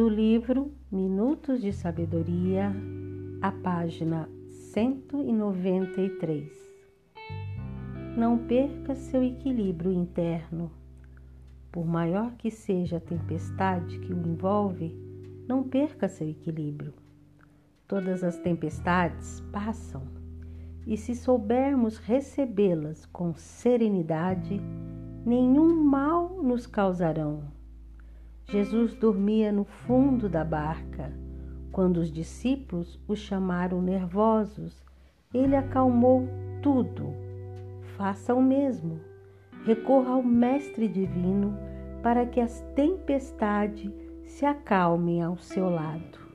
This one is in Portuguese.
livro Minutos de Sabedoria, a página 193. Não perca seu equilíbrio interno. Por maior que seja a tempestade que o envolve, não perca seu equilíbrio. Todas as tempestades passam, e se soubermos recebê-las com serenidade, nenhum mal nos causarão. Jesus dormia no fundo da barca. Quando os discípulos o chamaram nervosos, ele acalmou tudo. Faça o mesmo. Recorra ao Mestre Divino para que as tempestades se acalmem ao seu lado.